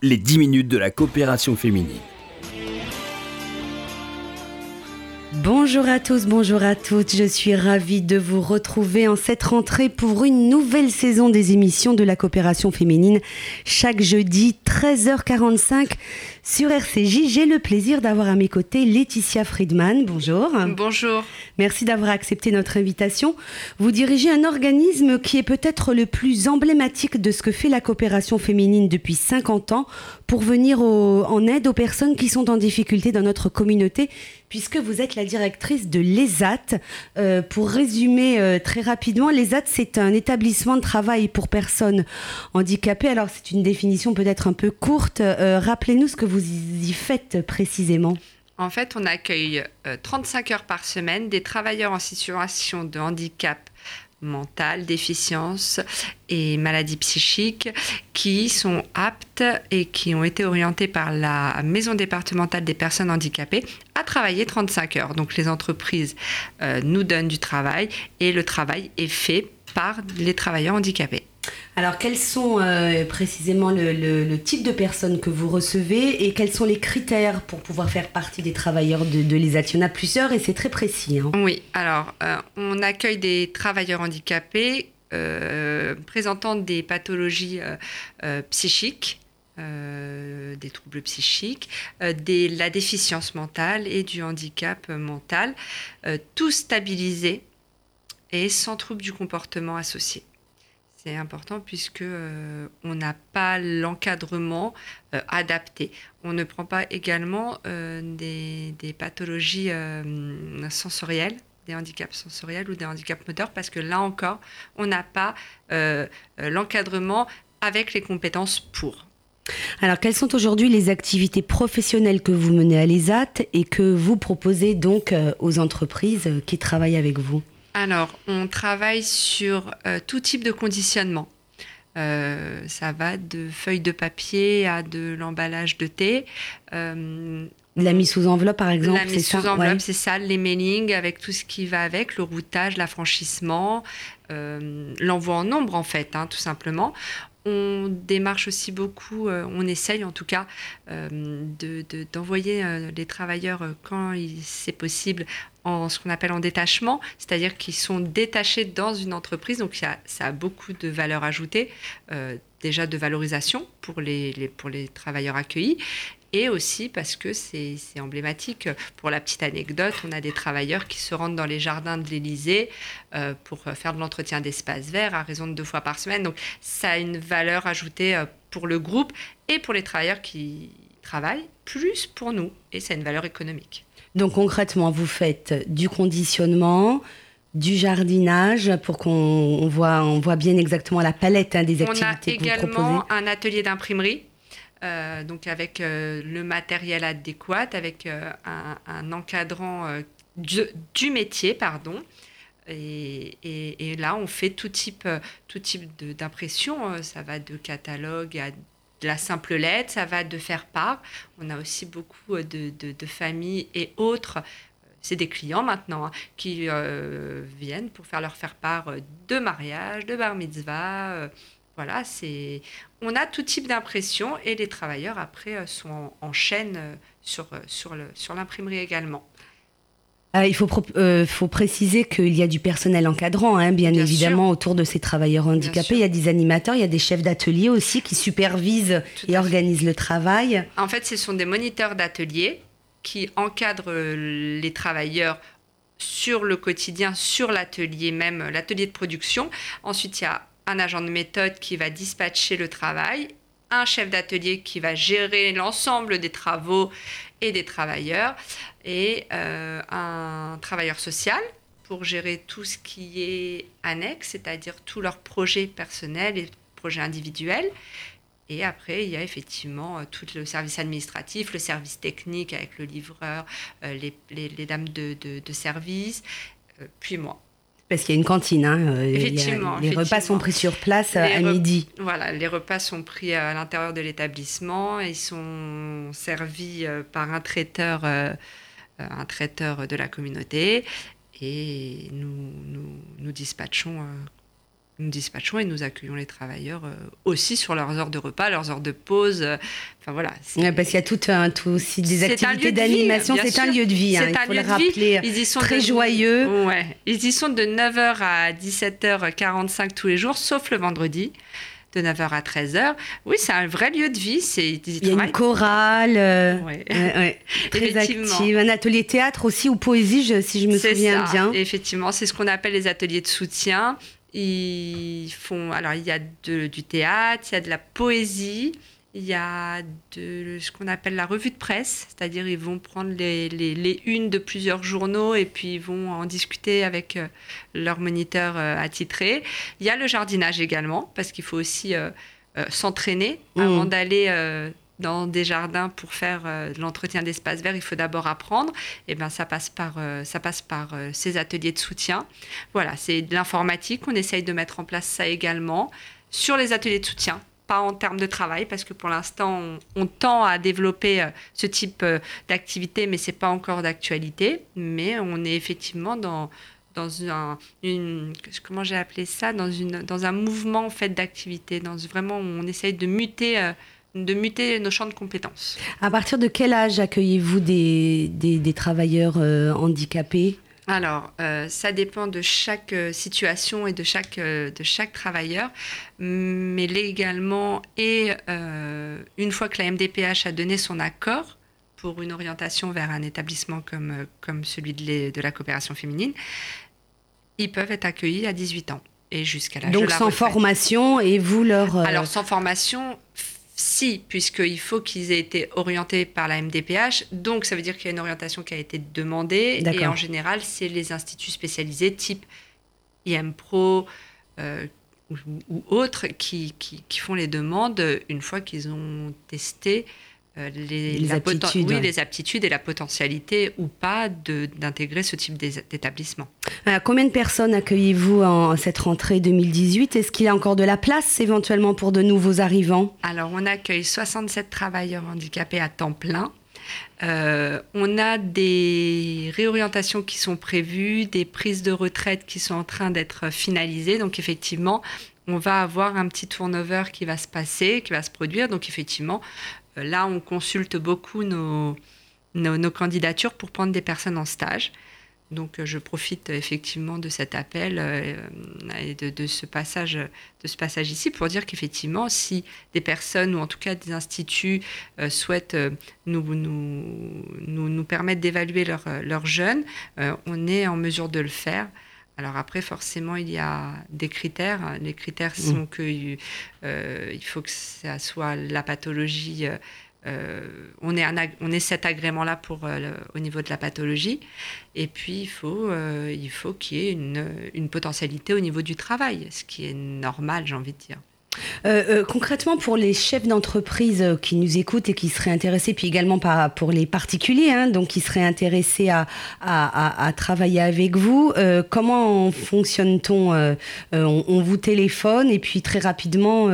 les 10 minutes de la coopération féminine. Bonjour à tous, bonjour à toutes. Je suis ravie de vous retrouver en cette rentrée pour une nouvelle saison des émissions de la coopération féminine. Chaque jeudi, 13h45 sur RCJ. J'ai le plaisir d'avoir à mes côtés Laetitia Friedman. Bonjour. Bonjour. Merci d'avoir accepté notre invitation. Vous dirigez un organisme qui est peut-être le plus emblématique de ce que fait la coopération féminine depuis 50 ans pour venir en aide aux personnes qui sont en difficulté dans notre communauté, puisque vous êtes la directrice de l'ESAT. Euh, pour résumer euh, très rapidement, l'ESAT, c'est un établissement de travail pour personnes handicapées. Alors, c'est une définition peut-être un peu courte. Euh, rappelez-nous ce que vous y faites précisément. En fait, on accueille 35 euh, heures par semaine des travailleurs en situation de handicap mental, déficience et maladie psychique qui sont aptes et qui ont été orientés par la maison départementale des personnes handicapées à travailler 35 heures. Donc les entreprises euh, nous donnent du travail et le travail est fait par les travailleurs handicapés. Alors, quels sont euh, précisément le, type de personnes que vous recevez et quels sont les critères pour pouvoir faire partie des travailleurs de, de Il y en a plusieurs et c'est très précis. Hein. Oui, alors, euh, on accueille des travailleurs handicapés euh, présentant des pathologies psychiques. des troubles psychiques, des, la déficience mentale et du handicap mental, tout stabilisé et sans troubles du comportement associé. C'est important puisque euh, on n'a pas l'encadrement euh, adapté. On ne prend pas également euh, des, pathologies sensorielles, des handicaps sensoriels ou des handicaps moteurs parce que là encore, on n'a pas l'encadrement avec les compétences pour. Alors, quelles sont aujourd'hui les activités professionnelles que vous menez à l'ESAT et que vous proposez donc aux entreprises qui travaillent avec vous? Alors, on travaille sur euh, tout type de conditionnement. Euh, ça va de feuilles de papier à de l'emballage de thé. Euh, la mise sous enveloppe, par exemple, La mise sous enveloppe, c'est ça, les mailings avec tout ce qui va avec, le routage, l'affranchissement, l'envoi en nombre, en fait, hein, tout simplement. On démarche aussi beaucoup, on essaye en tout cas d'envoyer les travailleurs quand c'est possible en ce qu'on appelle en détachement, c'est-à-dire qu'ils sont détachés dans une entreprise. Donc ça a beaucoup de valeur ajoutée, euh, déjà de valorisation pour les travailleurs accueillis. Et aussi parce que c'est emblématique. Pour la petite anecdote, on a des travailleurs qui se rendent dans les jardins de l'Élysée euh, pour faire de l'entretien d'espaces verts à raison de deux fois par semaine. Donc ça a une valeur ajoutée euh, pour le groupe et pour les travailleurs qui travaillent, plus pour nous. Et c'est une valeur économique. Donc concrètement, vous faites du conditionnement, du jardinage pour qu'on voit, on voit bien exactement la palette hein, des activités que vous proposez. On a également un atelier d'imprimerie. Euh, donc avec euh, le matériel adéquat, avec euh, un, encadrant du, métier, pardon. Et, là, on fait tout type, tout type d'impression. Ça va de catalogue à de la simple lettre, ça va de faire part. On a aussi beaucoup de, familles et autres, c'est des clients maintenant, hein, qui viennent pour faire leur faire part de mariage, de bar mitzvah. Voilà, c'est on a tout type d'impression et les travailleurs après sont en, chaîne sur, sur l'imprimerie sur également. Euh, il faut, euh, faut préciser qu'il y a du personnel encadrant, hein, bien, évidemment, autour de ces travailleurs handicapés. Il y a des animateurs, il y a des chefs d'atelier aussi qui supervisent et organisent le travail. En fait, ce sont des moniteurs d'atelier qui encadrent les travailleurs sur le quotidien, sur l'atelier même, l'atelier de production. Ensuite, il y a un agent de méthode qui va dispatcher le travail, un chef d'atelier qui va gérer l'ensemble des travaux et des travailleurs, et euh, un travailleur social pour gérer tout ce qui est annexe, c'est-à-dire tous leurs projets personnels et projets individuels. Et après, il y a effectivement euh, tout le service administratif, le service technique avec le livreur, euh, les, dames de, service, puis moi. Parce qu'il y a une cantine. Hein, effectivement. les repas sont pris sur place à midi. Voilà, les repas sont pris à l'intérieur de l'établissement. Ils sont servis par un traiteur euh, un traiteur de la communauté et nous, nous, nous dispatchons euh, nous dispatchons et nous accueillons les travailleurs aussi sur leurs heures de repas, leurs heures de pause. Enfin voilà. parce qu'il y a tout, un, tout aussi des activités d'animation. C'est un lieu de vie. Hein, il faut le rappeler. Ils y sont très joyeux. Ouais. Ils y sont de 9h à 17h45 tous les jours, sauf le vendredi de 9h à 13h. Oui, c'est un vrai lieu de vie. C'est, il y a une chorale, euh, très active, un atelier théâtre aussi ou poésie, si je me souviens bien. Effectivement, c'est ce qu'on appelle les ateliers de soutien. Ils font, alors il y a du théâtre, il y a de la poésie, il y a de ce qu'on appelle la revue de presse, c'est-à-dire ils vont prendre les, les, unes de plusieurs journaux et puis ils vont en discuter avec euh, leur moniteur euh, attitré. Il y a le jardinage également, parce qu'il faut aussi euh, s'entraîner mmh. avant d'aller dans des jardins pour faire de l'entretien d'espaces verts, il faut d'abord apprendre. Et ben ça passe par ça passe par ces ateliers de soutien. Voilà, c'est de l'informatique. On essaye de mettre en place ça également sur les ateliers de soutien pas en termes de travail, parce que pour l'instant, on, tend à développer euh, ce type euh, d'activité, mais c'est pas encore d'actualité. Mais on est effectivement dans, dans un, une, comment j'ai appelé ça, dans, une, dans un mouvement en fait d'activité, dans vraiment on essaye de muter. Euh, de muter nos champs de compétences. À partir de quel âge accueillez-vous des, des, des travailleurs handicapés? Alors, euh, ça dépend de chaque euh, situation et de chaque, euh, de chaque travailleur, mais légalement et une fois que la MDPH a donné son accord pour une orientation vers un établissement comme, comme celui de, de la coopération féminine, ils peuvent être accueillis à 18 ans et jusqu'à l'âge de la sans formation et vous leur... Alors, sans formation, si, puisqu'il faut qu'ils aient été orientés par la MDPH, donc ça veut dire qu'il y a une orientation qui a été demandée, et en général, c'est les instituts spécialisés type IMPRO euh, ou, autres qui, qui, font les demandes une fois qu'ils ont testé euh, les, aptitudes, oui, les aptitudes et la potentialité ou pas d'intégrer ce type d'établissement. Euh, combien de personnes accueillez-vous en cette rentrée 2018 Est-ce qu'il y a encore de la place éventuellement pour de nouveaux arrivants? Alors, on accueille 67 travailleurs handicapés à temps plein. Euh, on a des réorientations qui sont prévues, des prises de retraite qui sont en train d'être finalisées. Donc effectivement, on va avoir un petit turnover qui va se passer, qui va se produire. Donc effectivement, euh, là, on consulte beaucoup nos, nos, candidatures pour prendre des personnes en stage. Donc, euh, je profite effectivement de cet appel euh, et de, ce passage, de ce passage ici pour dire qu'effectivement, si des personnes ou en tout cas des instituts souhaitent nous, nous, nous, nous permettre d'évaluer leurs jeunes, on est en mesure de le faire. Alors après, forcément, il y a des critères. Les critères mmh. sont que euh, il faut que ça soit la pathologie. Euh, euh, on, est on est cet agrément-là pour au niveau de la pathologie. Et puis, il faut faut qu'il y ait une, potentialité au niveau du travail, ce qui est normal, j'ai envie de dire. Euh, euh, concrètement, pour les chefs d'entreprise euh, qui nous écoutent et qui seraient intéressés, puis également pour les particuliers, hein, donc qui seraient intéressés à, travailler avec vous, comment fonctionne-t-on on, vous téléphone et puis très rapidement,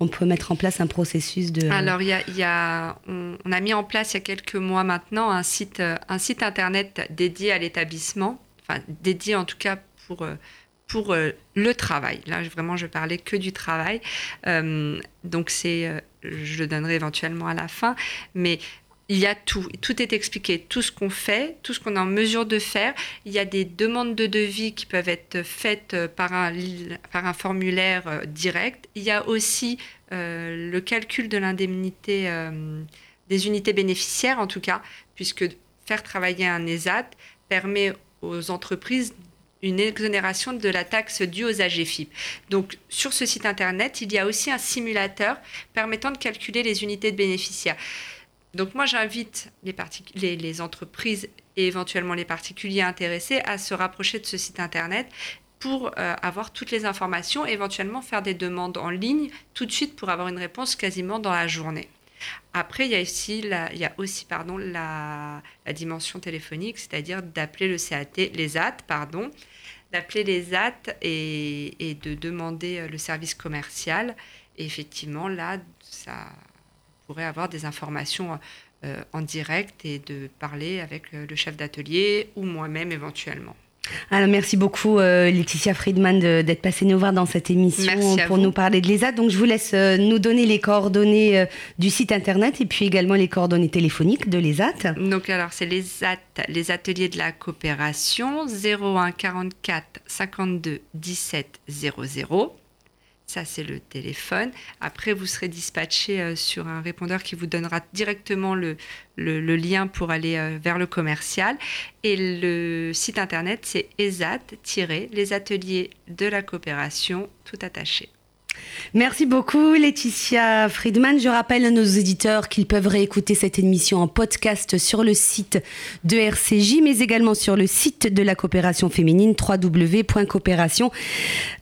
on peut mettre en place un processus de... Alors, y y a, on, a mis en place il y a quelques mois maintenant un site, un site internet dédié à l'établissement, enfin dédié en tout cas pour pour euh, le travail. Là, vraiment, je parlais que du travail. Euh, donc, c'est, euh, je le donnerai éventuellement à la fin, mais il y a tout, tout est expliqué, tout ce qu'on fait, tout ce qu'on est en mesure de faire. Il y a des demandes de devis qui peuvent être faites par un, par un formulaire direct. Il y a aussi le calcul de l'indemnité des unités bénéficiaires, en tout cas, puisque faire travailler un ESAT permet aux entreprises une exonération de la taxe due aux AGFIP. Donc, sur ce site internet, il y a aussi un simulateur permettant de calculer les unités de bénéficiaires. Donc, moi, j'invite les, entreprises et éventuellement les particuliers intéressés à se rapprocher de ce site internet pour euh, avoir toutes les informations, éventuellement faire des demandes en ligne tout de suite pour avoir une réponse quasiment dans la journée. Après, il y a aussi pardon, la, dimension téléphonique, c'est-à-dire d'appeler le CAT, les AT, pardon, d'appeler les AT et, de demander euh, le service commercial. Et effectivement, là, ça pourrait avoir des informations euh, en direct et de parler avec le chef d'atelier ou moi-même éventuellement. Alors, merci beaucoup euh, Laetitia Friedman d'être passée nous voir dans cette émission pour nous parler de l'ESAT. Donc je vous laisse euh, nous donner les coordonnées euh, du site internet et puis également les coordonnées téléphoniques de l'ESAT. Donc alors c'est l'ESAT, les ateliers de la coopération 01 44 52 17 00. Ça, c'est le téléphone. Après, vous serez dispatché euh, sur un répondeur qui vous donnera directement le, lien pour aller euh, vers le commercial. Et le site internet, c'est ESAT-les ateliers de la coopération, tout attaché. Merci beaucoup Laetitia Friedman. Je rappelle à nos éditeurs qu'ils peuvent réécouter cette émission en podcast sur le site de RCJ, mais également sur le site de la coopération féminine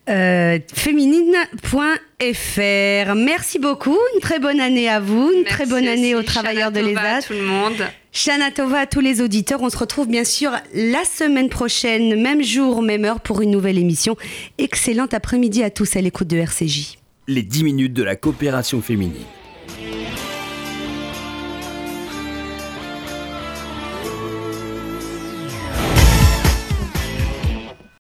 www.coopérationféminine.fr. Merci beaucoup, une très bonne année à vous, une très bonne année aux travailleurs de l'ESAT. tout le monde. Shana Tova à tous les auditeurs. On se retrouve bien sûr la semaine prochaine, même jour, même heure, pour une nouvelle émission. Excellent après-midi à tous à l'écoute de RCJ. Les 10 minutes de la coopération féminine.